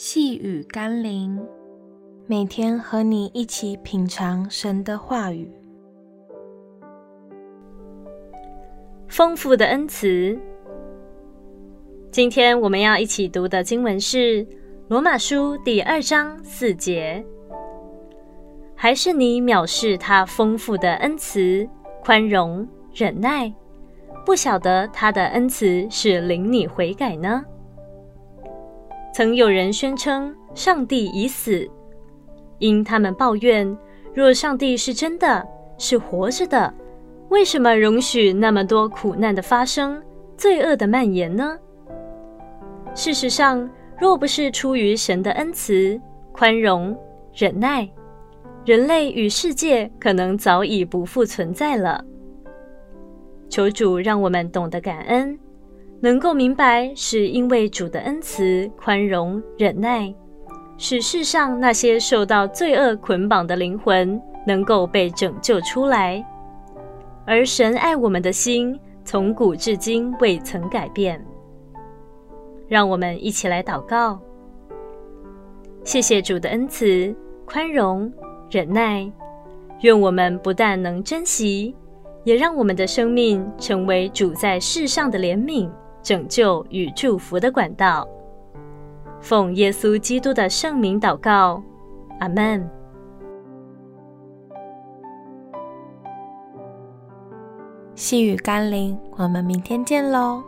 细雨甘霖，每天和你一起品尝神的话语。丰富的恩慈。今天我们要一起读的经文是《罗马书》第二章四节。还是你藐视他丰富的恩慈、宽容、忍耐，不晓得他的恩慈是领你悔改呢？曾有人宣称上帝已死，因他们抱怨：若上帝是真的，是活着的，为什么容许那么多苦难的发生、罪恶的蔓延呢？事实上，若不是出于神的恩慈、宽容、忍耐，人类与世界可能早已不复存在了。求主让我们懂得感恩。能够明白，是因为主的恩慈、宽容、忍耐，使世上那些受到罪恶捆绑的灵魂能够被拯救出来，而神爱我们的心从古至今未曾改变。让我们一起来祷告：谢谢主的恩慈、宽容、忍耐，愿我们不但能珍惜，也让我们的生命成为主在世上的怜悯。拯救与祝福的管道，奉耶稣基督的圣名祷告，阿门。细雨甘霖，我们明天见喽。